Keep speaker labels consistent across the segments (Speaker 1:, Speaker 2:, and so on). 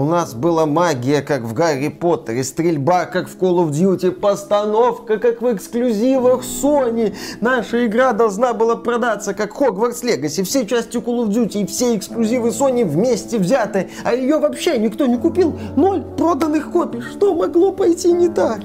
Speaker 1: У нас была магия, как в Гарри Поттере, стрельба, как в Call of Duty, постановка, как в эксклюзивах Sony. Наша игра должна была продаться, как Hogwarts Legacy. Все части Call of Duty и все эксклюзивы Sony вместе взяты. А ее вообще никто не купил. Ноль проданных копий. Что могло пойти не так?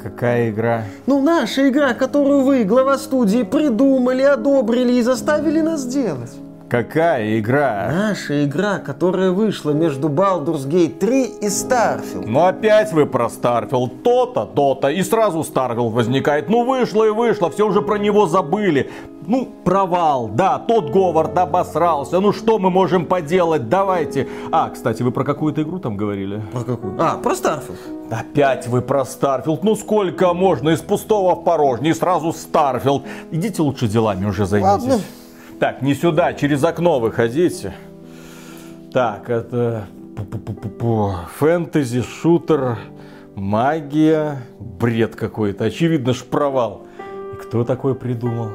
Speaker 2: Какая игра?
Speaker 1: Ну, наша игра, которую вы, глава студии, придумали, одобрили и заставили нас делать.
Speaker 2: Какая игра?
Speaker 1: Наша игра, которая вышла между Baldur's Gate 3 и Starfield.
Speaker 2: Ну опять вы про Starfield. То-то, то-то. И сразу Starfield возникает. Ну вышло и вышло, все уже про него забыли. Ну, провал, да, тот Говард обосрался. Ну что мы можем поделать? Давайте. А, кстати, вы про какую-то игру там говорили?
Speaker 1: Про какую? А, про Starfield.
Speaker 2: Опять вы про Starfield. Ну сколько можно из пустого в порожнее и сразу Starfield. Идите лучше делами уже займитесь. Ладно. Так, не сюда, через окно выходите. Так, это фэнтези, шутер, магия, бред какой-то. Очевидно ж провал. И кто такой придумал?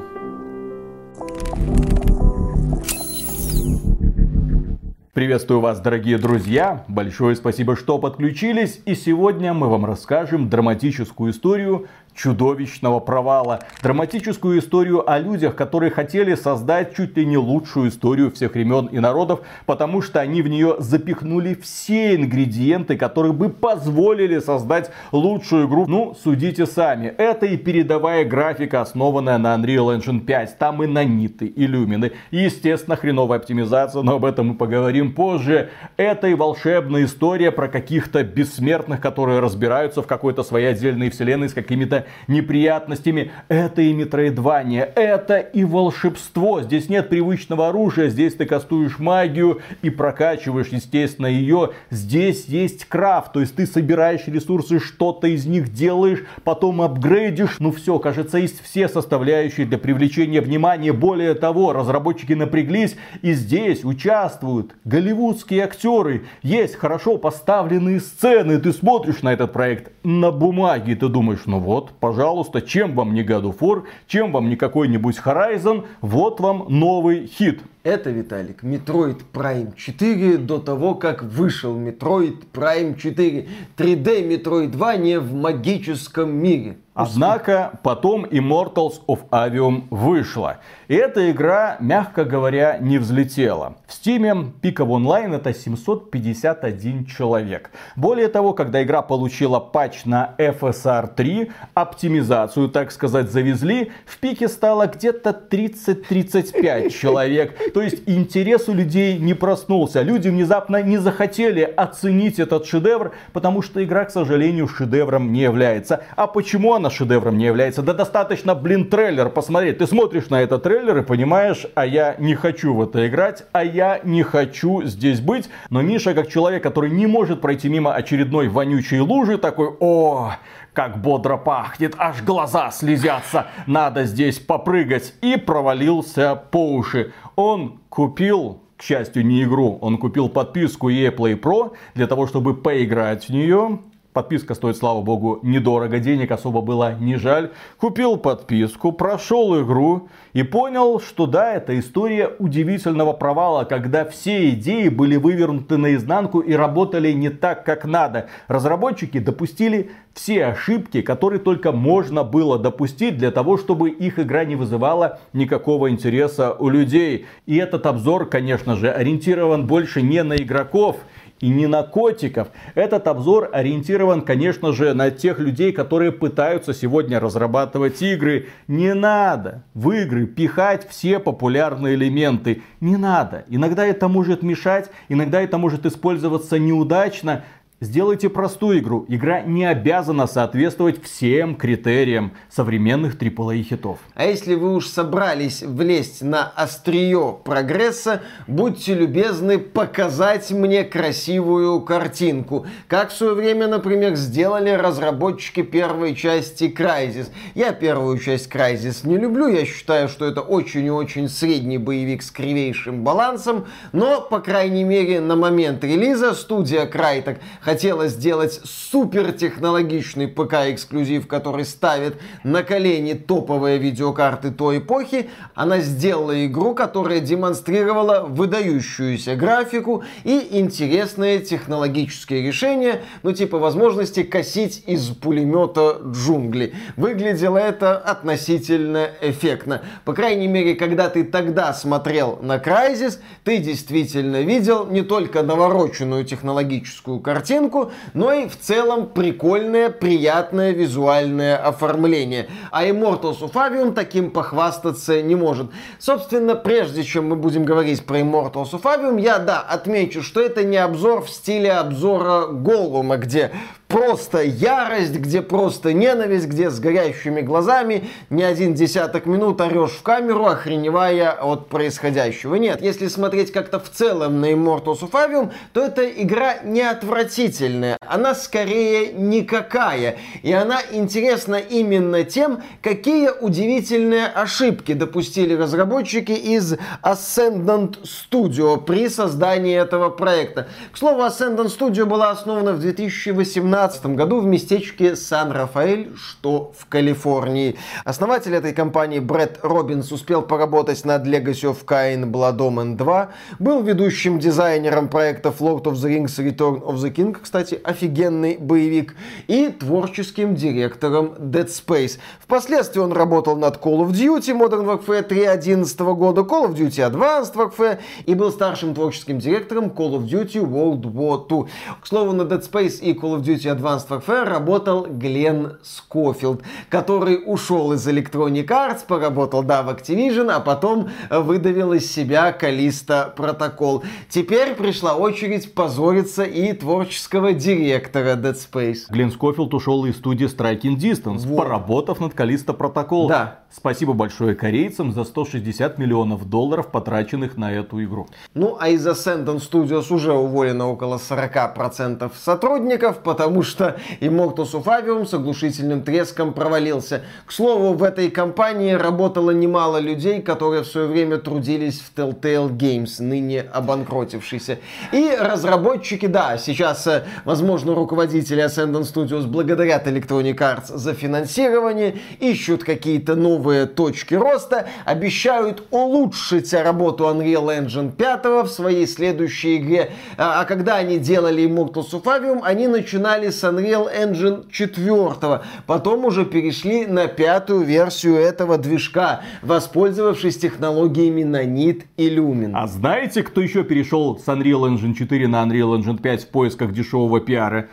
Speaker 2: Приветствую вас, дорогие друзья! Большое спасибо, что подключились. И сегодня мы вам расскажем драматическую историю чудовищного провала. Драматическую историю о людях, которые хотели создать чуть ли не лучшую историю всех времен и народов, потому что они в нее запихнули все ингредиенты, которые бы позволили создать лучшую игру. Ну, судите сами. Это и передовая графика, основанная на Unreal Engine 5. Там и наниты, и люмины. И, естественно, хреновая оптимизация, но об этом мы поговорим позже. Это и волшебная история про каких-то бессмертных, которые разбираются в какой-то своей отдельной вселенной с какими-то неприятностями. Это и метроидвания, это и волшебство. Здесь нет привычного оружия, здесь ты кастуешь магию и прокачиваешь, естественно, ее. Здесь есть крафт, то есть ты собираешь ресурсы, что-то из них делаешь, потом апгрейдишь. Ну все, кажется, есть все составляющие для привлечения внимания. Более того, разработчики напряглись и здесь участвуют голливудские актеры. Есть хорошо поставленные сцены. Ты смотришь на этот проект на бумаге, ты думаешь, ну вот, пожалуйста, чем вам не God of War, чем вам не какой-нибудь Horizon, вот вам новый хит.
Speaker 1: Это, Виталик, Metroid Prime 4 до того, как вышел Metroid Prime 4. 3D Metroidvania в магическом мире.
Speaker 2: Однако потом Immortals of Avium вышла. И эта игра, мягко говоря, не взлетела. В Steam пиков онлайн это 751 человек. Более того, когда игра получила патч на FSR 3, оптимизацию, так сказать, завезли, в пике стало где-то 30-35 человек. То есть интерес у людей не проснулся. Люди внезапно не захотели оценить этот шедевр, потому что игра, к сожалению, шедевром не является. А почему она шедевром не является? Да достаточно, блин, трейлер посмотреть. Ты смотришь на этот трейлер и понимаешь, а я не хочу в это играть, а я не хочу здесь быть. Но Миша, как человек, который не может пройти мимо очередной вонючей лужи, такой, о, как бодро пахнет, аж глаза слезятся, надо здесь попрыгать. И провалился по уши. Он купил к счастью, не игру, он купил подписку EA Play Pro для того, чтобы поиграть в нее. Подписка стоит, слава богу, недорого, денег особо было не жаль. Купил подписку, прошел игру и понял, что да, это история удивительного провала, когда все идеи были вывернуты наизнанку и работали не так, как надо. Разработчики допустили все ошибки, которые только можно было допустить для того, чтобы их игра не вызывала никакого интереса у людей. И этот обзор, конечно же, ориентирован больше не на игроков, и не на котиков. Этот обзор ориентирован, конечно же, на тех людей, которые пытаются сегодня разрабатывать игры. Не надо в игры пихать все популярные элементы. Не надо. Иногда это может мешать, иногда это может использоваться неудачно. Сделайте простую игру. Игра не обязана соответствовать всем критериям современных AAA хитов.
Speaker 1: А если вы уж собрались влезть на острие прогресса, будьте любезны показать мне красивую картинку. Как в свое время, например, сделали разработчики первой части Crysis. Я первую часть Crysis не люблю, я считаю, что это очень и очень средний боевик с кривейшим балансом, но, по крайней мере, на момент релиза студия Crytek хотела сделать супер технологичный ПК-эксклюзив, который ставит на колени топовые видеокарты той эпохи, она сделала игру, которая демонстрировала выдающуюся графику и интересные технологические решения, ну типа возможности косить из пулемета джунгли. Выглядело это относительно эффектно. По крайней мере, когда ты тогда смотрел на Crysis, ты действительно видел не только навороченную технологическую картинку, но и в целом прикольное, приятное визуальное оформление. А Immortals of Avium таким похвастаться не может. Собственно, прежде чем мы будем говорить про Immortals of Avium, я, да, отмечу, что это не обзор в стиле обзора Голума, где просто ярость, где просто ненависть, где с горящими глазами не один десяток минут орешь в камеру, охреневая от происходящего. Нет, если смотреть как-то в целом на Immortals of Avium, то эта игра не отвратительная, она скорее никакая. И она интересна именно тем, какие удивительные ошибки допустили разработчики из Ascendant Studio при создании этого проекта. К слову, Ascendant Studio была основана в 2018 2017 году в местечке Сан-Рафаэль, что в Калифорнии. Основатель этой компании Брэд Робинс успел поработать над Legacy of Kain Blood Omen 2, был ведущим дизайнером проектов Lord of the Rings Return of the King, кстати, офигенный боевик, и творческим директором Dead Space. Впоследствии он работал над Call of Duty Modern Warfare 3 2011 года, Call of Duty Advanced Warfare и был старшим творческим директором Call of Duty World War 2. К слову, на Dead Space и Call of Duty Advanced Warfare работал Глен Скофилд, который ушел из Electronic Arts, поработал, да, в Activision, а потом выдавил из себя Калиста Протокол. Теперь пришла очередь позориться и творческого директора Dead Space.
Speaker 2: Глен Скофилд ушел из студии Striking Distance, вот. поработав над Калиста Протокол.
Speaker 1: Да.
Speaker 2: Спасибо большое корейцам за 160 миллионов долларов, потраченных на эту игру.
Speaker 1: Ну, а из Ascendant Studios уже уволено около 40% сотрудников, потому что Immortals of Avium с оглушительным треском провалился. К слову, в этой компании работало немало людей, которые в свое время трудились в Telltale Games, ныне обанкротившийся. И разработчики, да, сейчас, э, возможно, руководители Ascendant Studios благодарят Electronic Arts за финансирование, ищут какие-то новые новые точки роста, обещают улучшить работу Unreal Engine 5 в своей следующей игре. А, а когда они делали Immortals of Avium, они начинали с Unreal Engine 4, потом уже перешли на пятую версию этого движка, воспользовавшись технологиями Nanit и Lumen.
Speaker 2: А знаете, кто еще перешел с Unreal Engine 4 на Unreal Engine 5 в поисках дешевого пиара?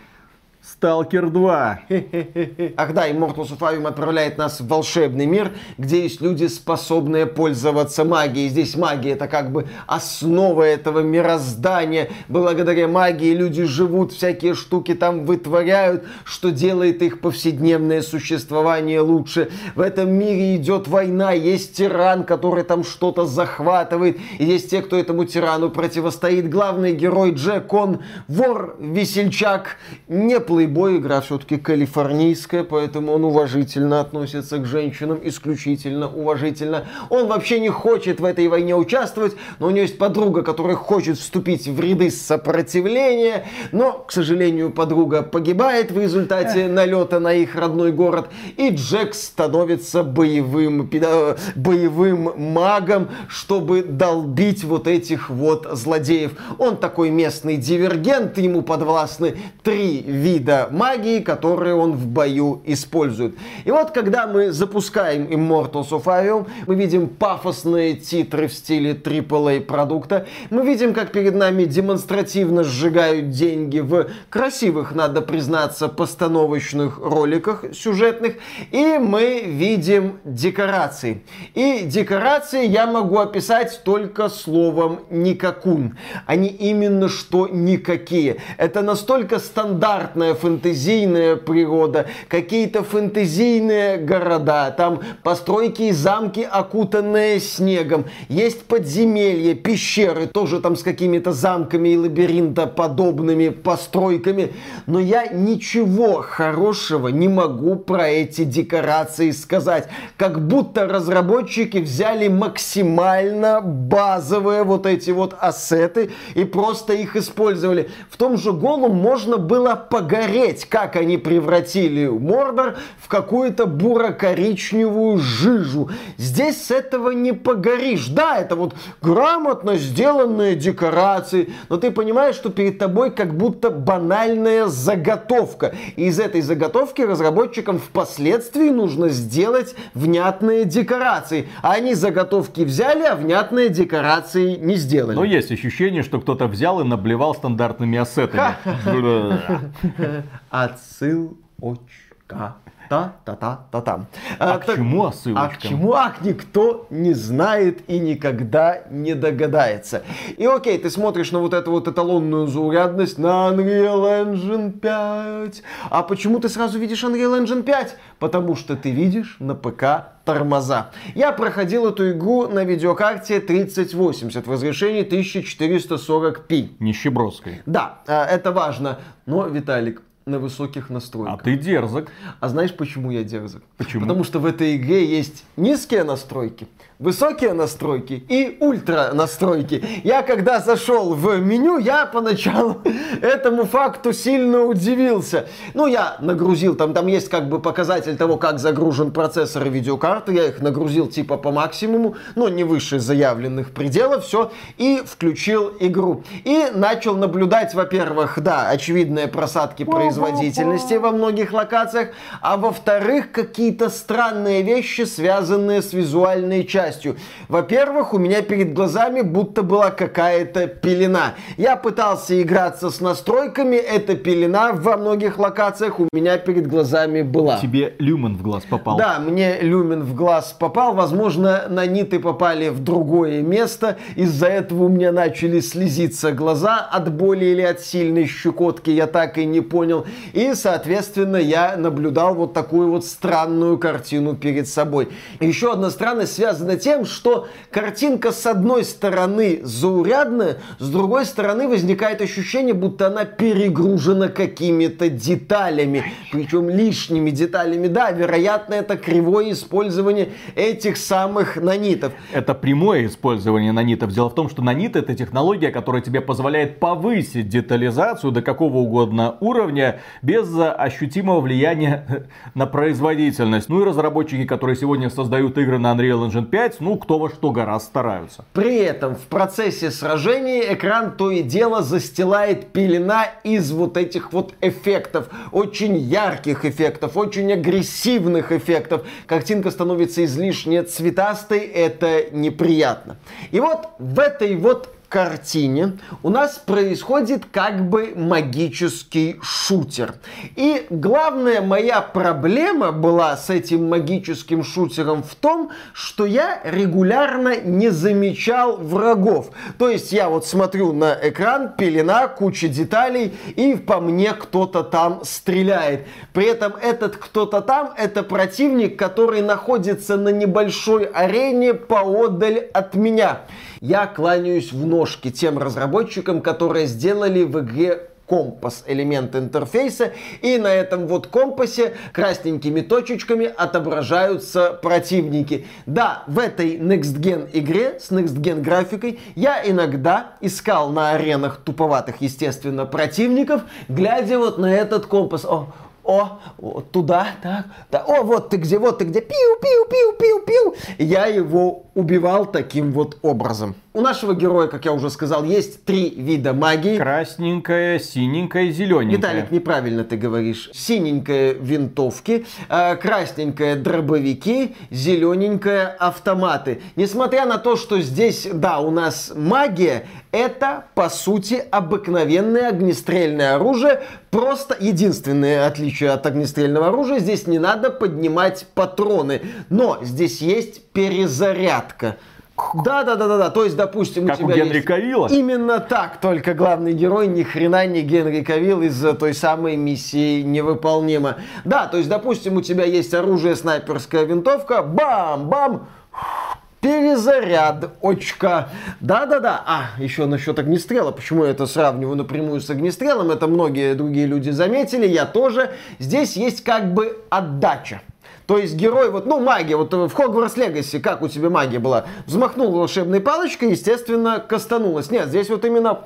Speaker 2: Сталкер 2.
Speaker 1: Ах да, Immortals of Avium отправляет нас в волшебный мир, где есть люди, способные пользоваться магией. Здесь магия это как бы основа этого мироздания. Благодаря магии люди живут, всякие штуки там вытворяют, что делает их повседневное существование лучше. В этом мире идет война, есть тиран, который там что-то захватывает, и есть те, кто этому тирану противостоит. Главный герой Джек, он вор, весельчак, не плейбой Плейбой игра все-таки калифорнийская, поэтому он уважительно относится к женщинам, исключительно уважительно. Он вообще не хочет в этой войне участвовать, но у него есть подруга, которая хочет вступить в ряды сопротивления, но, к сожалению, подруга погибает в результате налета на их родной город, и Джек становится боевым, боевым магом, чтобы долбить вот этих вот злодеев. Он такой местный дивергент, ему подвластны три вида магии, которые он в бою использует. И вот, когда мы запускаем Immortals of Avium, мы видим пафосные титры в стиле AAA продукта, мы видим, как перед нами демонстративно сжигают деньги в красивых, надо признаться, постановочных роликах сюжетных, и мы видим декорации. И декорации я могу описать только словом «никакун». Они именно что никакие. Это настолько стандартная фэнтезийная природа, какие-то фэнтезийные города, там постройки и замки, окутанные снегом, есть подземелья, пещеры, тоже там с какими-то замками и лабиринтоподобными постройками, но я ничего хорошего не могу про эти декорации сказать, как будто разработчики взяли максимально базовые вот эти вот ассеты и просто их использовали. В том же Голум можно было погореть, как они превратили Мордор в какую-то буро-коричневую жижу. Здесь с этого не погоришь. Да, это вот грамотно сделанные декорации, но ты понимаешь, что перед тобой как будто банальная заготовка. И из этой заготовки разработчикам впоследствии нужно сделать внятные декорации. А они заготовки взяли, а внятные декорации не сделали.
Speaker 2: Но есть ощущение, что кто-то взял и наблевал стандартными ассетами.
Speaker 1: Отсылочка та-та-та-та-там.
Speaker 2: А, а к так, чему отсылочка?
Speaker 1: А к чему, ах, никто не знает и никогда не догадается. И окей, ты смотришь на вот эту вот эталонную заурядность на Unreal Engine 5. А почему ты сразу видишь Unreal Engine 5? Потому что ты видишь на ПК тормоза. Я проходил эту игру на видеокарте 3080 в разрешении 1440p.
Speaker 2: Нищебродской.
Speaker 1: Да, а, это важно. Но, Виталик, на высоких настройках.
Speaker 2: А ты дерзок.
Speaker 1: А знаешь, почему я дерзок?
Speaker 2: Почему?
Speaker 1: Потому что в этой игре есть низкие настройки, высокие настройки и ультра настройки. Я когда зашел в меню, я поначалу этому факту сильно удивился. Ну, я нагрузил, там, там есть как бы показатель того, как загружен процессор и видеокарта. Я их нагрузил типа по максимуму, но не выше заявленных пределов, все, и включил игру. И начал наблюдать, во-первых, да, очевидные просадки производительности во многих локациях, а во-вторых, какие-то странные вещи, связанные с визуальной частью. Во-первых, у меня перед глазами будто была какая-то пелена. Я пытался играться с настройками, эта пелена во многих локациях у меня перед глазами была.
Speaker 2: Тебе люмен в глаз попал.
Speaker 1: Да, мне люмен в глаз попал. Возможно, наниты попали в другое место. Из-за этого у меня начали слезиться глаза от боли или от сильной щекотки. Я так и не понял. И, соответственно, я наблюдал вот такую вот странную картину перед собой. Еще одна странность связана тем, что картинка с одной стороны заурядная, с другой стороны возникает ощущение, будто она перегружена какими-то деталями, причем лишними деталями. Да, вероятно, это кривое использование этих самых нанитов.
Speaker 2: Это прямое использование нанитов. Дело в том, что нанит это технология, которая тебе позволяет повысить детализацию до какого угодно уровня без ощутимого влияния на производительность. Ну и разработчики, которые сегодня создают игры на Unreal Engine 5, опять, ну, кто во что гораздо стараются.
Speaker 1: При этом в процессе сражения экран то и дело застилает пелена из вот этих вот эффектов. Очень ярких эффектов, очень агрессивных эффектов. Картинка становится излишне цветастой, это неприятно. И вот в этой вот картине у нас происходит как бы магический шутер. И главная моя проблема была с этим магическим шутером в том, что я регулярно не замечал врагов. То есть я вот смотрю на экран, пелена, куча деталей, и по мне кто-то там стреляет. При этом этот кто-то там, это противник, который находится на небольшой арене поодаль от меня. Я кланяюсь в ножки тем разработчикам, которые сделали в игре компас, элемент интерфейса, и на этом вот компасе красненькими точечками отображаются противники. Да, в этой Next Gen игре с Next Gen графикой я иногда искал на аренах туповатых, естественно, противников, глядя вот на этот компас. О, о, туда, так, да, о, вот ты где, вот ты где, пиу, пиу, пиу, пиу, пиу. Я его убивал таким вот образом. У нашего героя, как я уже сказал, есть три вида магии.
Speaker 2: Красненькая, синенькая, зелененькая.
Speaker 1: Виталик, неправильно ты говоришь. Синенькая винтовки, э, красненькая дробовики, зелененькая автоматы. Несмотря на то, что здесь, да, у нас магия, это, по сути, обыкновенное огнестрельное оружие. Просто единственное отличие от огнестрельного оружия, здесь не надо поднимать патроны. Но здесь есть перезарядка. Да, да, да, да, да. То есть, допустим,
Speaker 2: как
Speaker 1: у тебя
Speaker 2: у Генри
Speaker 1: есть...
Speaker 2: Кавилла?
Speaker 1: Именно так, только главный герой ни хрена не Генри Кавилл из той самой миссии невыполнима. Да, то есть, допустим, у тебя есть оружие, снайперская винтовка, бам-бам, перезаряд, очка. Да-да-да. А, еще насчет огнестрела. Почему я это сравниваю напрямую с огнестрелом? Это многие другие люди заметили, я тоже. Здесь есть как бы отдача. То есть герой, вот, ну, магия, вот в Хогвартс Легаси, как у тебя магия была? Взмахнул волшебной палочкой, естественно, кастанулась. Нет, здесь вот именно,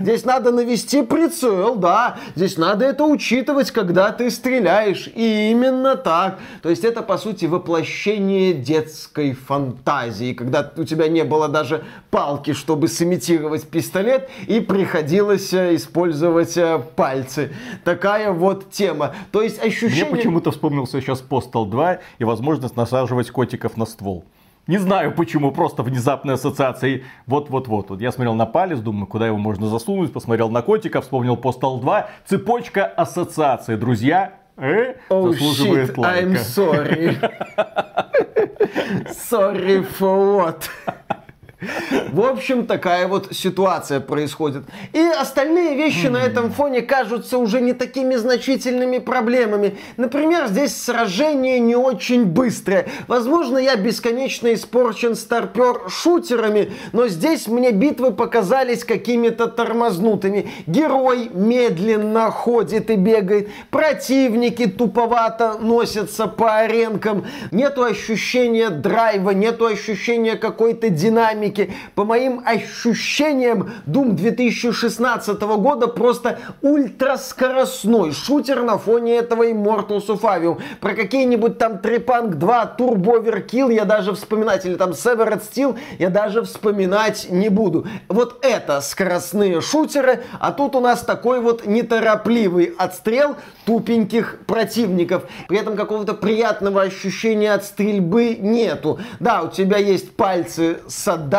Speaker 1: здесь надо навести прицел, да, здесь надо это учитывать, когда ты стреляешь. И именно так. То есть это, по сути, воплощение детской фантазии, когда у тебя не было даже палки, чтобы сымитировать пистолет, и приходилось э, использовать э, пальцы. Такая вот тема. То есть ощущение...
Speaker 2: Мне почему-то вспомнился сейчас Postal 2 и возможность насаживать котиков на ствол. Не знаю почему, просто внезапные ассоциации. Вот-вот-вот. Вот я смотрел на палец, думаю, куда его можно засунуть. Посмотрел на котика, вспомнил Postal 2. Цепочка ассоциаций. Друзья, э,
Speaker 1: oh,
Speaker 2: заслуживает
Speaker 1: shit,
Speaker 2: лайка.
Speaker 1: I'm sorry. sorry for what? В общем, такая вот ситуация происходит. И остальные вещи на этом фоне кажутся уже не такими значительными проблемами. Например, здесь сражение не очень быстрое. Возможно, я бесконечно испорчен старпер шутерами, но здесь мне битвы показались какими-то тормознутыми. Герой медленно ходит и бегает. Противники туповато носятся по аренкам. Нету ощущения драйва, нету ощущения какой-то динамики динамики. По моим ощущениям, Doom 2016 года просто ультраскоростной шутер на фоне этого Immortals of Avium. Про какие-нибудь там Trepang 2, Turbo Overkill я даже вспоминать, или там Severed Steel я даже вспоминать не буду. Вот это скоростные шутеры, а тут у нас такой вот неторопливый отстрел тупеньких противников. При этом какого-то приятного ощущения от стрельбы нету. Да, у тебя есть пальцы с отдачей,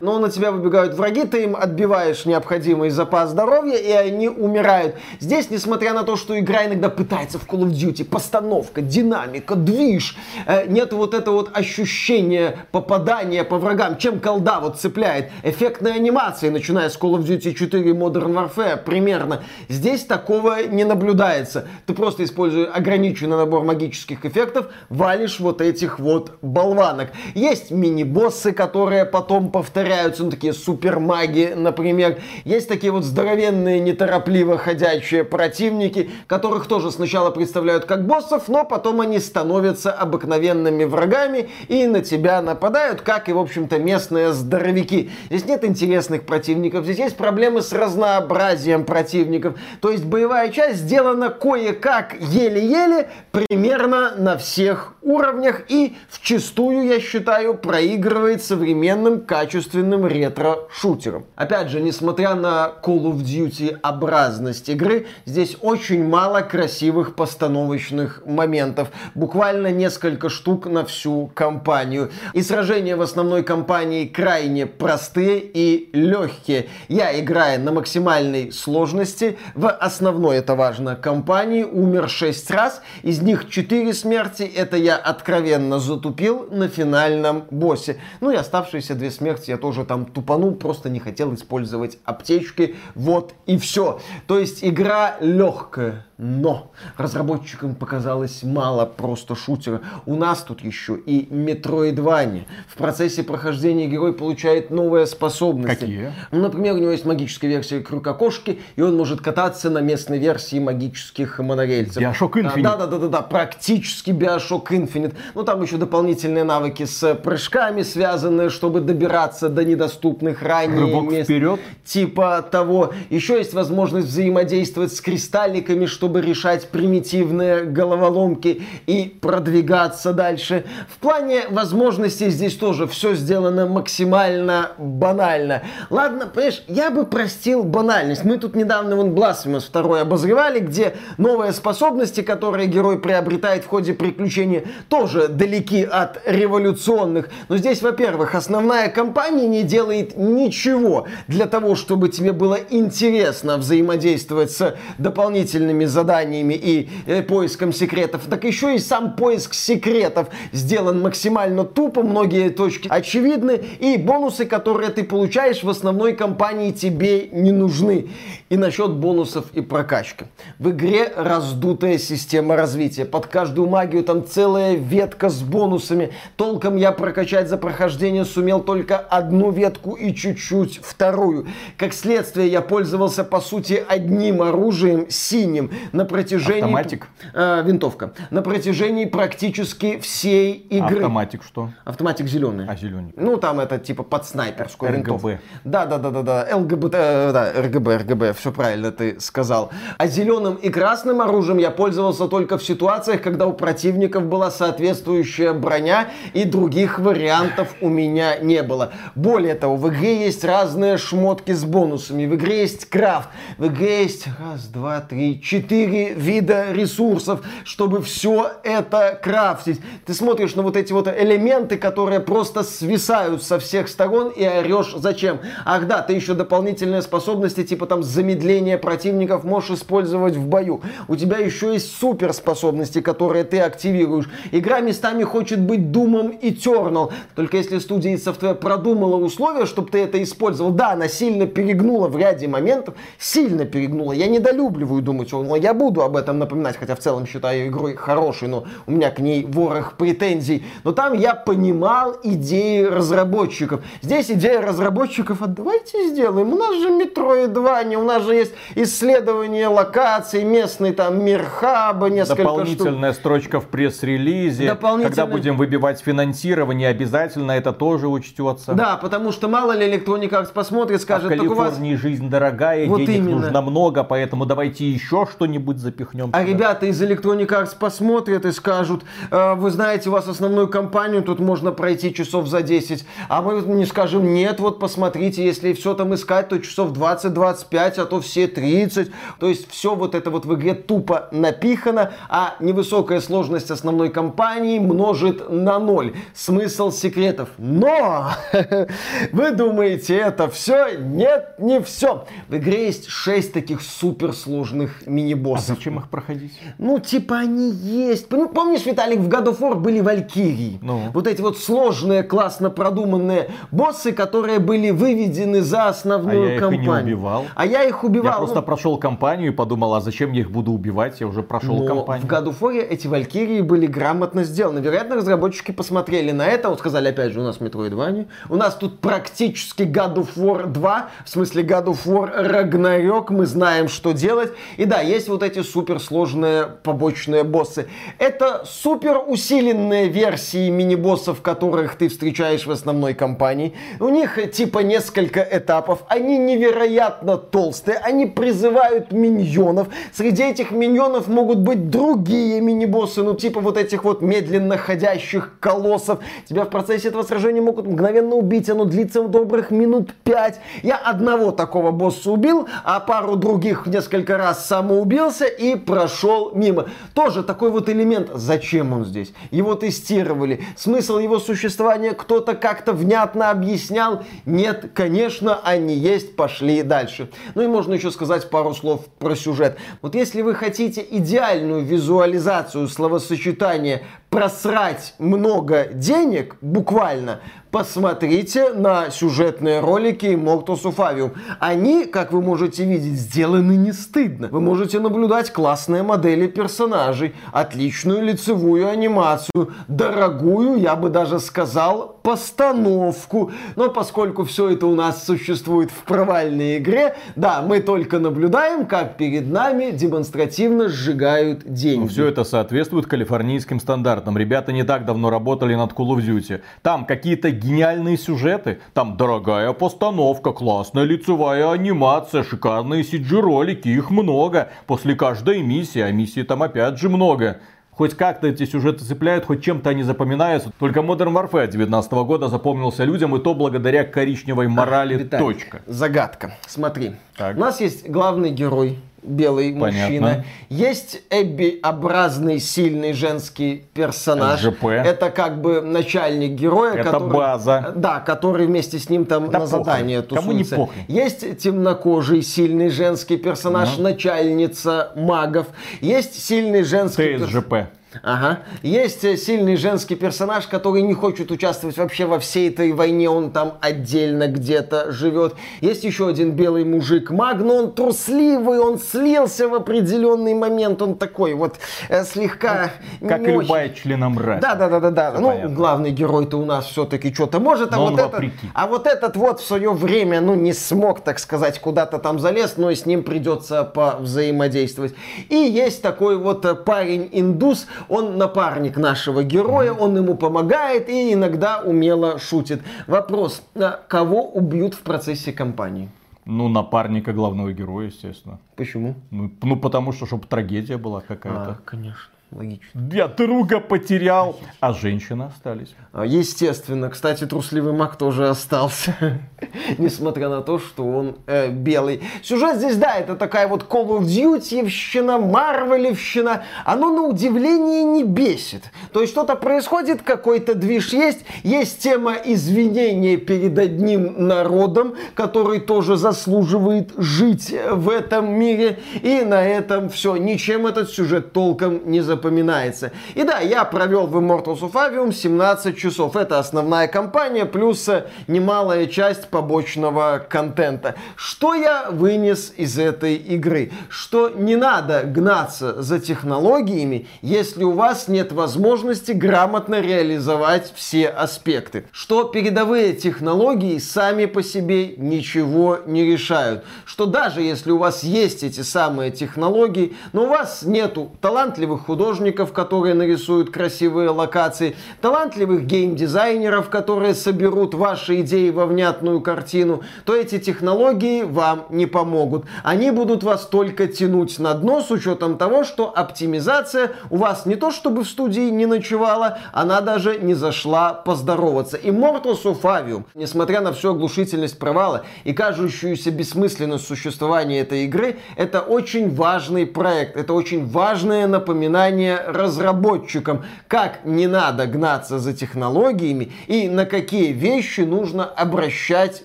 Speaker 1: но на тебя выбегают враги, ты им отбиваешь необходимый запас здоровья, и они умирают. Здесь, несмотря на то, что игра иногда пытается в Call of Duty, постановка, динамика, движ, э, нет вот этого вот ощущения попадания по врагам, чем колда вот цепляет. Эффектные анимации, начиная с Call of Duty 4 Modern Warfare примерно. Здесь такого не наблюдается. Ты просто используя ограниченный набор магических эффектов, валишь вот этих вот болванок. Есть мини-боссы, которые потом повторяются, ну такие супер маги, например. Есть такие вот здоровенные, неторопливо ходячие противники, которых тоже сначала представляют как боссов, но потом они становятся обыкновенными врагами и на тебя нападают, как и, в общем-то, местные здоровяки. Здесь нет интересных противников, здесь есть проблемы с разнообразием противников. То есть боевая часть сделана кое-как, еле-еле, примерно на всех уровнях и вчастую, я считаю, проигрывает современным качественным ретро-шутером. Опять же, несмотря на Call of Duty образность игры, здесь очень мало красивых постановочных моментов. Буквально несколько штук на всю кампанию. И сражения в основной кампании крайне простые и легкие. Я, играя на максимальной сложности, в основной, это важно, кампании умер 6 раз. Из них 4 смерти, это я откровенно затупил на финальном боссе. Ну и оставшиеся две смерти я тоже там тупанул, просто не хотел использовать аптечки. Вот и все. То есть игра легкая, но разработчикам показалось мало просто шутера. У нас тут еще и Metroidvania. В процессе прохождения герой получает новые способности.
Speaker 2: Какие?
Speaker 1: Ну, например, у него есть магическая версия крюка кошки, и он может кататься на местной версии магических монорельсов.
Speaker 2: Bioshock Infinite.
Speaker 1: Да, да, да, да, да, практически Bioshock Infinite. Ну, там еще дополнительные навыки с прыжками связанные, чтобы добираться до недоступных ранее
Speaker 2: Рывок
Speaker 1: мест.
Speaker 2: вперед.
Speaker 1: Типа того. Еще есть возможность взаимодействовать с кристалликами, чтобы решать примитивные головоломки и продвигаться дальше. В плане возможностей здесь тоже все сделано максимально банально. Ладно, понимаешь, я бы простил банальность. Мы тут недавно вон Blasphemous 2 обозревали, где новые способности, которые герой приобретает в ходе приключения, тоже далеки от революционных. Но здесь, во-первых, основная компания не делает ничего для того, чтобы тебе было интересно взаимодействовать с дополнительными заданиями и э, поиском секретов, так еще и сам поиск секретов сделан максимально тупо, многие точки очевидны, и бонусы, которые ты получаешь в основной кампании тебе не нужны. И насчет бонусов и прокачки. В игре раздутая система развития. Под каждую магию там целая ветка с бонусами. Толком я прокачать за прохождение сумел только одну ветку и чуть-чуть вторую. Как следствие, я пользовался, по сути, одним оружием, синим, на протяжении...
Speaker 2: Автоматик?
Speaker 1: Э, винтовка. На протяжении практически всей игры.
Speaker 2: Автоматик что?
Speaker 1: Автоматик зеленый.
Speaker 2: А, зеленый.
Speaker 1: Ну, там это типа под снайперскую
Speaker 2: РГБ.
Speaker 1: винтовку. Да, да, да, да, да. ЛГБТ, э, да, РГБ, РГБ, все правильно ты сказал. А зеленым и красным оружием я пользовался только в ситуациях, когда у противников была соответствующая броня и других вариантов у меня не было. Более того, в игре есть разные шмотки с бонусами, в игре есть крафт, в игре есть раз, два, три, четыре вида ресурсов, чтобы все это крафтить. Ты смотришь на вот эти вот элементы, которые просто свисают со всех сторон и орешь зачем. Ах да, ты еще дополнительные способности, типа там замедление противников можешь использовать в бою. У тебя еще есть суперспособности, которые ты активируешь. Игра местами хочет быть Думом и Тернал. Только если студия id Software продумала условия, чтобы ты это использовал, да, она сильно перегнула в ряде моментов, сильно перегнула. Я недолюбливаю Doom Eternal, я буду об этом напоминать, хотя в целом считаю игрой хорошей, но у меня к ней ворох претензий. Но там я понимал идеи разработчиков. Здесь идея разработчиков, а давайте сделаем, у нас же Metroid у нас же есть исследование локаций, местный там мир хаба, несколько
Speaker 2: Дополнительная
Speaker 1: штук.
Speaker 2: строчка в пресс-релизе.
Speaker 1: Дополнительная-
Speaker 2: Когда будем выбивать финансирование, обязательно это тоже учтется.
Speaker 1: Да, потому что мало ли Electronic Arts посмотрит,
Speaker 2: А в
Speaker 1: скажет, у вас...
Speaker 2: Калифорнии жизнь дорогая,
Speaker 1: Вот
Speaker 2: денег
Speaker 1: именно.
Speaker 2: нужно много, поэтому давайте еще что-нибудь запихнем.
Speaker 1: А
Speaker 2: сюда.
Speaker 1: ребята из Electronic Arts посмотрят и скажут, «Э, вы знаете, у вас основную кампанию тут можно пройти часов за 10. А мы не скажем, нет, вот посмотрите, если все там искать, то часов 20-25, а то все 30. То есть все вот это вот в игре тупо напихано, а невысокая сложность основной кампании множит на ноль. Смысл секретов. Но! Вы думаете, это все? Нет, не все. В игре есть 6 таких суперсложных
Speaker 2: А
Speaker 1: мини-боссов.
Speaker 2: зачем их проходить?
Speaker 1: Ну, типа они есть. Ну, помнишь, Виталик, в God of War были валькирии?
Speaker 2: Ну.
Speaker 1: Вот эти вот сложные, классно продуманные боссы, которые были выведены за основную
Speaker 2: А я их и не убивал.
Speaker 1: А я их убивал.
Speaker 2: Я просто
Speaker 1: Ну,
Speaker 2: прошел кампанию и подумал, а зачем я их буду убивать? Я уже прошел
Speaker 1: но
Speaker 2: кампанию.
Speaker 1: в of War эти валькирии были грамотно сделаны. Вероятно, разработчики посмотрели на это, вот сказали, опять же, у нас Metroidvania, у нас тут практически God of War 2, в смысле God of War Ragnarok, мы знаем, что делать. И да, есть вот эти суперсложные побочные боссы. Это супер усиленные версии мини-боссов, которых ты встречаешь в основной кампании. У них э, типа несколько этапов, они невероятно толстые, они призывают миньонов. Среди этих миньонов могут быть другие мини-боссы, ну типа вот этих вот медленно ходящих колоссов. Тебя в процессе этого сражения могут мгновенно убить, оно длится добрых минут пять. Я одного такого босса убил, а пару других несколько раз самоубился и прошел мимо. Тоже такой вот элемент. Зачем он здесь? Его тестировали. Смысл его существования кто-то как-то внятно объяснял? Нет, конечно, они есть, пошли дальше. Ну и можно еще сказать пару слов про сюжет. Вот если вы хотите идеальную визуализацию словосочетания просрать много денег, буквально, посмотрите на сюжетные ролики Immortals of Avium. Они, как вы можете видеть, сделаны не стыдно. Вы можете наблюдать классные модели персонажей, отличную лицевую анимацию, дорогую, я бы даже сказал, постановку. Но поскольку все это у нас существует в провальной игре, да, мы только наблюдаем, как перед нами демонстративно сжигают деньги.
Speaker 2: Все это соответствует калифорнийским стандартам. Ребята не так давно работали над Call of Duty. Там какие-то гениальные сюжеты, там дорогая постановка, классная лицевая анимация, шикарные CG-ролики, их много. После каждой миссии, а миссий там опять же много. Хоть как-то эти сюжеты цепляют, хоть чем-то они запоминаются. Только Modern Warfare 2019 года запомнился людям, и то благодаря коричневой морали.
Speaker 1: Виталик,
Speaker 2: Точка.
Speaker 1: Загадка. Смотри.
Speaker 2: Так.
Speaker 1: У нас есть главный герой, белый
Speaker 2: Понятно.
Speaker 1: мужчина. Есть Эбби-образный сильный женский персонаж.
Speaker 2: СЖП.
Speaker 1: Это как бы начальник героя.
Speaker 2: Это
Speaker 1: который,
Speaker 2: база.
Speaker 1: Да, который вместе с ним там
Speaker 2: Да
Speaker 1: на
Speaker 2: похуй.
Speaker 1: задание
Speaker 2: Кому не
Speaker 1: тусуется.
Speaker 2: похуй.
Speaker 1: Есть темнокожий сильный женский персонаж, начальница магов. Есть сильный женский.
Speaker 2: ТСЖП.
Speaker 1: Ага. Есть э, сильный женский персонаж, который не хочет участвовать вообще во всей этой войне, он там отдельно где-то живет. Есть еще один белый мужик маг, но он трусливый, он слился в определенный момент, он такой вот э, слегка
Speaker 2: Как
Speaker 1: не
Speaker 2: и
Speaker 1: очень-
Speaker 2: любая члена мразь.
Speaker 1: да, да, да, да, да. Ну,
Speaker 2: понятно.
Speaker 1: главный герой-то у нас все-таки что-то может, а
Speaker 2: Но
Speaker 1: вот этот,
Speaker 2: вопреки.
Speaker 1: а вот этот вот в свое время, ну, не смог, так сказать, куда-то там залез, но и с ним придется повзаимодействовать. И есть такой вот э, парень-индус, он напарник нашего героя, он ему помогает и иногда умело шутит. Вопрос, а кого убьют в процессе кампании?
Speaker 2: Ну, напарника главного героя, естественно.
Speaker 1: Почему?
Speaker 2: Ну, ну, потому что, чтобы трагедия была какая-то.
Speaker 1: А, конечно, логично.
Speaker 2: Я друга потерял, а женщины остались.
Speaker 1: А, Естественно. Кстати, трусливый маг тоже остался. Несмотря на то, что он э, белый. Сюжет здесь, да, это такая вот Call of Duty-вщина, Марвелевщина. Оно на удивление не бесит. То есть что-то происходит, какой-то движ есть. Есть тема извинения перед одним народом, который тоже заслуживает жить в этом мире. И на этом все. Ничем этот сюжет толком не запоминается. И да, я провел в Immortals of Avium 17 часов. Это основная кампания, плюс э, немалая часть побочного контента. Что я вынес из этой игры? Что не надо гнаться за технологиями, если у вас нет возможности грамотно реализовать все аспекты. Что передовые технологии сами по себе ничего не решают. Что даже если у вас есть эти самые технологии, но у вас нету талантливых художников, которые нарисуют красивые локации, талантливых геймдизайнеров, которые соберут ваши идеи во внятную картину, то эти технологии вам не помогут. Они будут вас только тянуть на дно с учетом того, что оптимизация у вас не то чтобы в студии не ночевала, она даже не зашла поздороваться. Immortals of Avium, несмотря на всю оглушительность провала и кажущуюся бессмысленность существования этой игры, это очень важный проект, это очень важное напоминание разработчикам, как не надо гнаться за технологиями и на какие вещи нужно обращать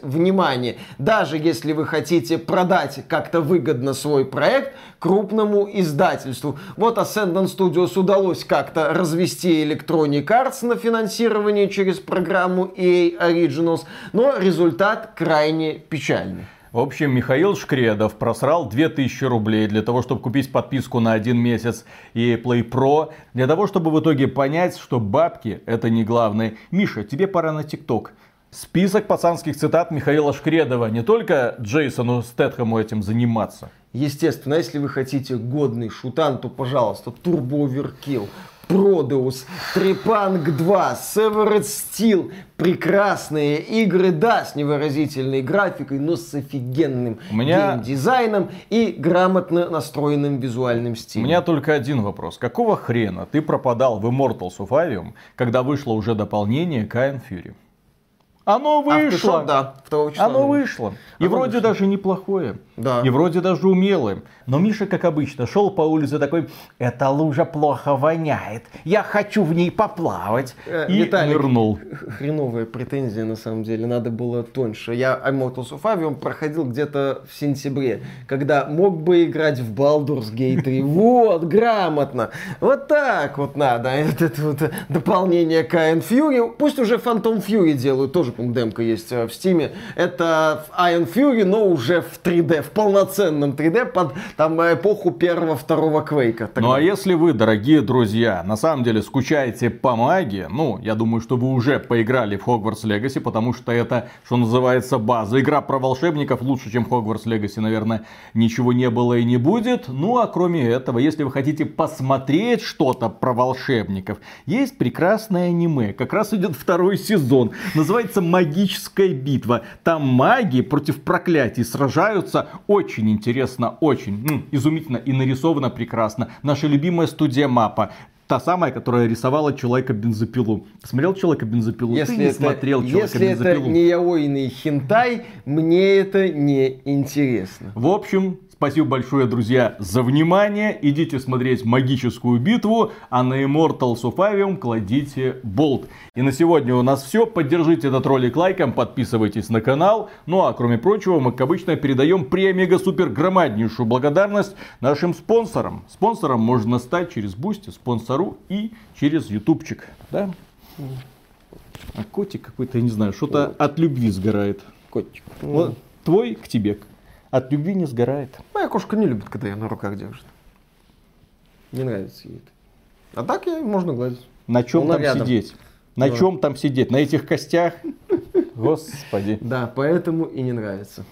Speaker 1: внимание. Даже если вы хотите продать как-то выгодно свой проект крупному издательству. Вот Ascendant Studios удалось как-то развести Electronic Arts на финансирование через программу EA Originals, но результат крайне печальный.
Speaker 2: В общем, Михаил Шкредов просрал 2000 рублей для того, чтобы купить подписку на один месяц и Play Pro, для того, чтобы в итоге понять, что бабки это не главное. Миша, тебе пора на ТикТок. Список пацанских цитат Михаила Шкредова. Не только Джейсону Стэтхэму этим заниматься.
Speaker 1: Естественно, если вы хотите годный шутан, то, пожалуйста, Turbo Overkill, Prodeus, Trepang 2, Severed Steel. Прекрасные игры, да, с невыразительной графикой, но с офигенным
Speaker 2: У меня-
Speaker 1: геймдизайном и грамотно настроенным визуальным
Speaker 2: У
Speaker 1: стилем.
Speaker 2: меня только один вопрос. Какого хрена ты пропадал в Immortals of Avium, когда вышло уже дополнение Kain Fury? Оно вышло!
Speaker 1: Aftershock, да, 2 числа.
Speaker 2: Оно вышло. И
Speaker 1: Оно
Speaker 2: вроде
Speaker 1: вышло.
Speaker 2: даже неплохое.
Speaker 1: Да.
Speaker 2: И вроде даже умелое. Но Миша, как обычно, шел по улице такой, эта лужа плохо воняет, я хочу в ней поплавать.
Speaker 1: Э,
Speaker 2: И
Speaker 1: Виталик,
Speaker 2: нырнул.
Speaker 1: Хреновая претензия, на самом деле, надо было тоньше. Я Immortals of Avium проходил где-то в сентябре, когда мог бы играть в Baldur's Gate 3. Вот, грамотно. Вот так вот надо. Это вот дополнение к Fury. Пусть уже Phantom Fury делают, тоже, по-моему, демка есть э, в Стиме. Это Iron Fury, но уже в 3D, в полноценном 3D под там эпоху первого-второго Квейка.
Speaker 2: Ну а если вы, дорогие друзья, на самом деле скучаете по магии, ну, я думаю, что вы уже поиграли в Hogwarts Legacy, потому что это, что называется, база. Игра про волшебников лучше, чем Hogwarts Legacy, наверное, ничего не было и не будет. Ну а кроме этого, если вы хотите посмотреть что-то про волшебников, есть прекрасное аниме. Как раз идет второй сезон. Называется «Магическая битва». Там маги против проклятий сражаются. Очень интересно, очень м, изумительно и нарисовано прекрасно. Наша любимая студия Мапа. Та самая, которая рисовала Человека-бензопилу. Смотрел Человека-бензопилу?
Speaker 1: Если
Speaker 2: Ты не
Speaker 1: это,
Speaker 2: смотрел
Speaker 1: если это
Speaker 2: Человека-бензопилу.
Speaker 1: не яойный хентай, мне это не интересно.
Speaker 2: В общем, Спасибо большое, друзья, за внимание. Идите смотреть магическую битву, а на Immortals of Aveum кладите болт. И на сегодня у нас все. Поддержите этот ролик лайком, подписывайтесь на канал. Ну а кроме прочего, мы, как обычно, передаем премега-супер громаднейшую благодарность нашим спонсорам. Спонсором можно стать через Boosty, спонсору и через ютубчик. Да? А котик какой-то, я не знаю, что-то от любви сгорает.
Speaker 1: Котик.
Speaker 2: Вот твой к тебе. От любви не сгорает.
Speaker 1: Моя кошка не любит, когда ее на руках держит. Не нравится ей это. А так ей можно гладить.
Speaker 2: На чем
Speaker 1: Она
Speaker 2: там
Speaker 1: рядом.
Speaker 2: сидеть? На
Speaker 1: Да.
Speaker 2: чем там сидеть? На этих костях? Господи.
Speaker 1: Да, поэтому и не нравится.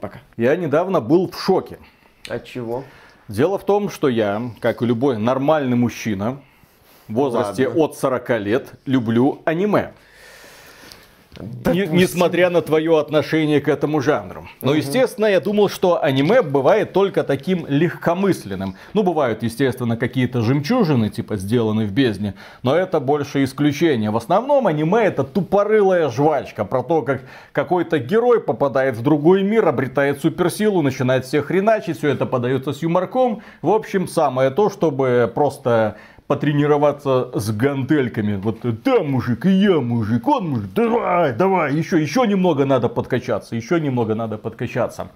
Speaker 1: Пока.
Speaker 2: Я недавно был в шоке.
Speaker 1: От чего?
Speaker 2: Дело в том, что я, как и любой нормальный мужчина, в возрасте
Speaker 1: Ладно.
Speaker 2: от 40 лет, люблю аниме. Не- несмотря на твое отношение к этому жанру. Но, естественно, я думал, что аниме бывает только таким легкомысленным. Ну, бывают, естественно, какие-то жемчужины, типа сделаны в бездне, но это больше исключение. В основном аниме это тупорылая жвачка про то, как какой-то герой попадает в другой мир, обретает суперсилу, начинает всех хреначить, все это подается с юморком. В общем, самое то, чтобы просто потренироваться с гантельками. Вот да, мужик, и я мужик, он мужик, давай, давай, еще, еще немного надо подкачаться, еще немного надо подкачаться.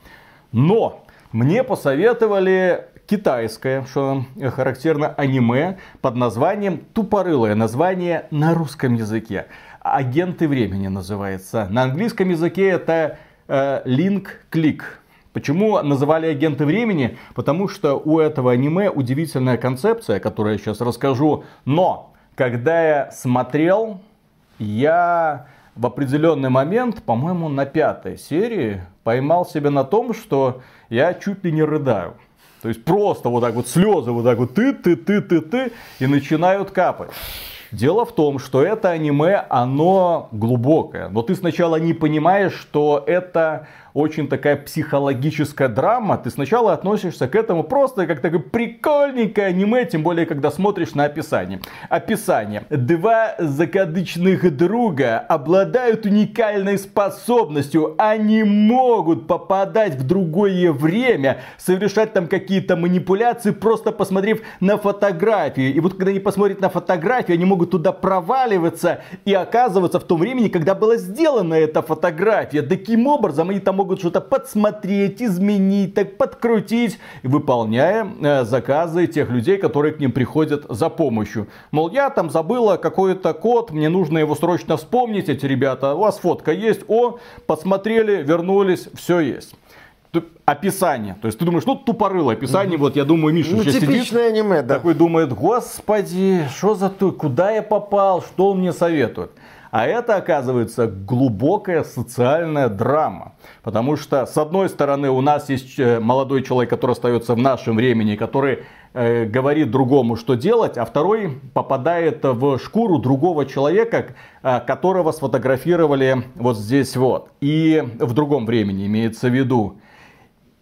Speaker 2: Но мне посоветовали китайское, что характерно аниме под названием тупорылое название на русском языке. Агенты времени называется. На английском языке это э, Link Click. Почему называли агенты времени? Потому что у этого аниме удивительная концепция, которую я сейчас расскажу. Но, когда я смотрел, я в определенный момент, по-моему, на пятой серии поймал себя на том, что я чуть ли не рыдаю. То есть просто вот так вот слезы вот так вот ты, ты, ты, ты, ты и начинают капать. Дело в том, что это аниме, оно глубокое. Но ты сначала не понимаешь, что это очень такая психологическая драма. Ты сначала относишься к этому просто как такое прикольненькое аниме, тем более, когда смотришь на описание. Описание. Два закадычных друга обладают уникальной способностью. Они могут попадать в другое время, совершать там какие-то манипуляции, просто посмотрев на фотографии. И вот когда они посмотрят на фотографию, они могут туда проваливаться и оказываться в том времени, когда была сделана эта фотография. Таким образом, они там могут что-то подсмотреть, изменить, так подкрутить, выполняя э, заказы тех людей, которые к ним приходят за помощью. Мол, я там забыла какой-то код, мне нужно его срочно вспомнить, эти ребята, у вас фотка есть, о, посмотрели, вернулись, все есть. Описание. То есть ты думаешь, ну тупорылое описание, вот я думаю, Миша
Speaker 1: Ну,
Speaker 2: сейчас сидит.
Speaker 1: типичное аниме, да.
Speaker 2: Такой думает, господи, что за то, куда я попал, что он мне советует. А это, оказывается, глубокая социальная драма. Потому что, с одной стороны, у нас есть э, молодой человек, который остается в нашем времени, который э, говорит другому, что делать, а второй попадает в шкуру другого человека, э, которого сфотографировали вот здесь вот. И в другом времени имеется в виду.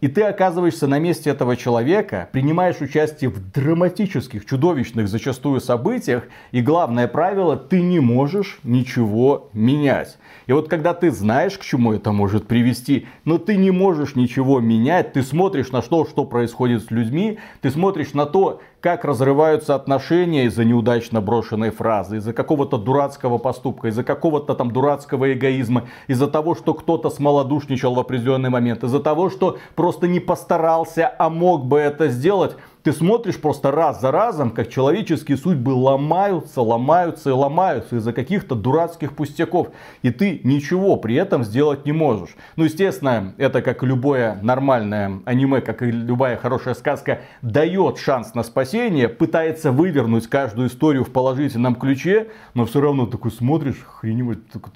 Speaker 2: И ты оказываешься на месте этого человека, принимаешь участие в драматических, чудовищных зачастую событиях, и главное правило, ты не можешь ничего менять. И вот когда ты знаешь, к чему это может привести, но ты не можешь ничего менять, ты смотришь на то, что происходит с людьми, ты смотришь на то, как разрываются отношения из-за неудачно брошенной фразы, из-за какого-то дурацкого поступка, из-за какого-то там дурацкого эгоизма, из-за того, что кто-то смолодушничал в определенный момент, из-за того, что просто не постарался, а мог бы это сделать. Ты смотришь просто раз за разом, как человеческие судьбы ломаются, ломаются и ломаются из-за каких-то дурацких пустяков. И ты ничего при этом сделать не можешь. Ну, естественно, это как любое нормальное аниме, как и любая хорошая сказка, дает шанс на спасение, пытается вывернуть каждую историю в положительном ключе, но все равно такой смотришь, охреневать, такой,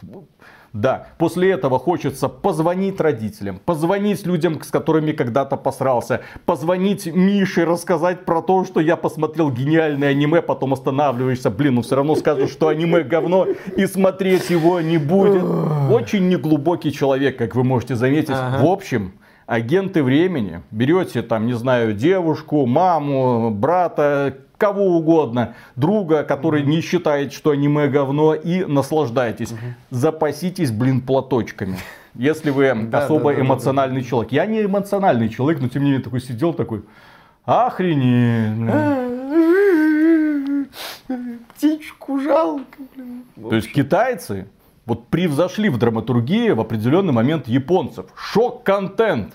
Speaker 2: да, после этого хочется позвонить родителям, позвонить людям, с которыми когда-то посрался, позвонить Мише, рассказать про то, что я посмотрел гениальное аниме, потом останавливаешься, блин, ну все равно скажешь, что аниме говно, и смотреть его не будет. Очень неглубокий человек, как вы можете заметить.
Speaker 1: Ага.
Speaker 2: В общем, агенты времени, берете там, не знаю, девушку, маму, брата, кого угодно, друга, который не считает, что аниме говно, и наслаждайтесь. Запаситесь, блин, платочками. если вы
Speaker 1: Да,
Speaker 2: особо
Speaker 1: да, да,
Speaker 2: эмоциональный человек. Я не эмоциональный человек, но тем не менее такой сидел такой, охренеть. блин».
Speaker 1: Птичку жалко, блин.
Speaker 2: То есть китайцы вот превзошли в драматургии в определенный момент японцев. Шок-контент.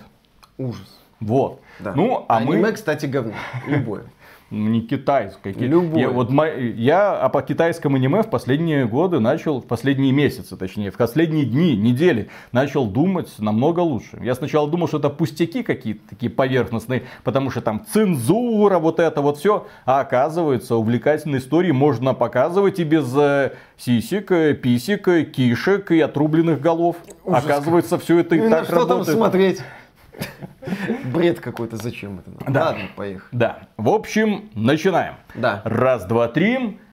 Speaker 1: Ужас.
Speaker 2: Вот.
Speaker 1: Да.
Speaker 2: Ну, а
Speaker 1: Аниме,
Speaker 2: мы...
Speaker 1: кстати, говно. Любое.
Speaker 2: Не китайское. Ки-
Speaker 1: Любое.
Speaker 2: Я, вот я а по китайскому аниме в последние годы начал, в последние месяцы, точнее, в последние дни, недели, начал думать намного лучше. Я сначала думал, что это пустяки какие-то такие поверхностные, потому что там цензура, вот это вот все. А оказывается, увлекательные истории можно показывать и без э, сисек, э, писек, э, кишек и отрубленных голов.
Speaker 1: Ужас
Speaker 2: оказывается, все это и
Speaker 1: на
Speaker 2: так
Speaker 1: что там
Speaker 2: работает.
Speaker 1: смотреть? Бред какой-то, зачем это?
Speaker 2: Да.
Speaker 1: Ладно, поехали.
Speaker 2: Да. В общем, начинаем.
Speaker 1: Да.
Speaker 2: Раз, два, три.